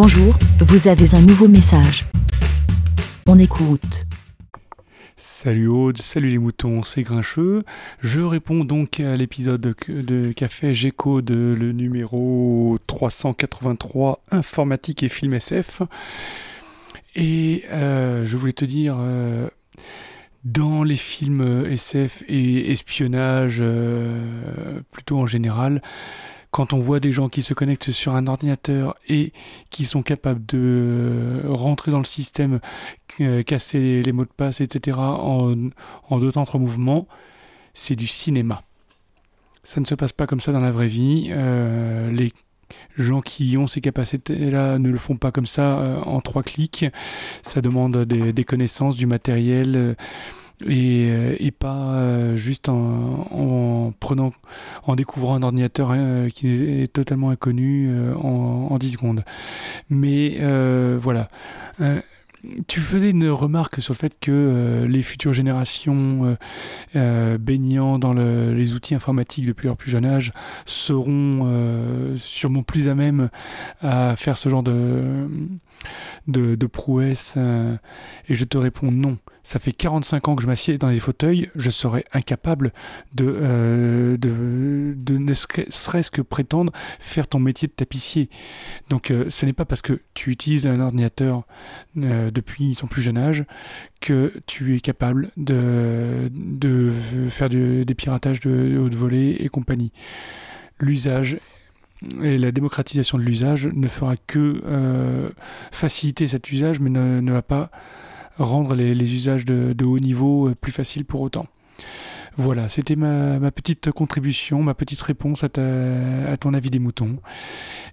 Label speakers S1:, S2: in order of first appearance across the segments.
S1: Bonjour, vous avez un nouveau message. On écoute.
S2: Salut Aude, salut les moutons, c'est Grincheux. Je réponds donc à l'épisode de Café Géco de le numéro 383 Informatique et film SF. Et euh, je voulais te dire, euh, dans les films SF et espionnage, euh, plutôt en général, quand on voit des gens qui se connectent sur un ordinateur et qui sont capables de rentrer dans le système, casser les, mots de passe, etc., en, en deux temps, trois mouvements, c'est du cinéma. Ça ne se passe pas comme ça dans la vraie vie. les gens qui ont ces capacités-là ne le font pas comme ça euh, en trois clics. Ça demande des, connaissances, du matériel. Euh, euh, et, pas juste en, prenant, en découvrant un ordinateur qui est totalement inconnu en, en 10 secondes. Mais voilà tu faisais une remarque sur le fait que euh, les futures générations euh, euh, baignant dans les outils informatiques depuis leur plus jeune âge seront sûrement plus à même à faire ce genre de, de, et je te réponds non ça fait 45 ans que je m'assieds dans des fauteuils, je serais incapable de, ne serait-ce que prétendre faire ton métier de tapissier. Donc ce n'est pas parce que tu utilises un ordinateur depuis son plus jeune âge que tu es capable de, de faire des piratages de, haute volée et compagnie. L'usage et la démocratisation de l'usage ne fera que faciliter cet usage, mais ne, ne va pas rendre les, usages de, haut niveau euh, plus faciles pour autant. Voilà, c'était ma, petite contribution, ma petite réponse à, ton avis des moutons.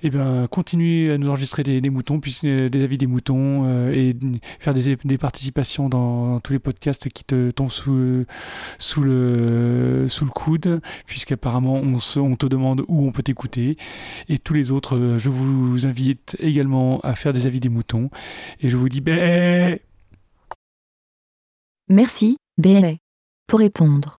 S2: Eh bien, continue à nous enregistrer des, moutons, puis euh, des avis des moutons, euh, et faire des, participations dans, tous les podcasts qui te tombent sous, le, coude, puisqu'apparemment on, te demande où on peut t'écouter. Et tous les autres, je vous invite également à faire des avis des moutons. Et je vous dis, ben...
S1: Merci, BLA. Pour répondre,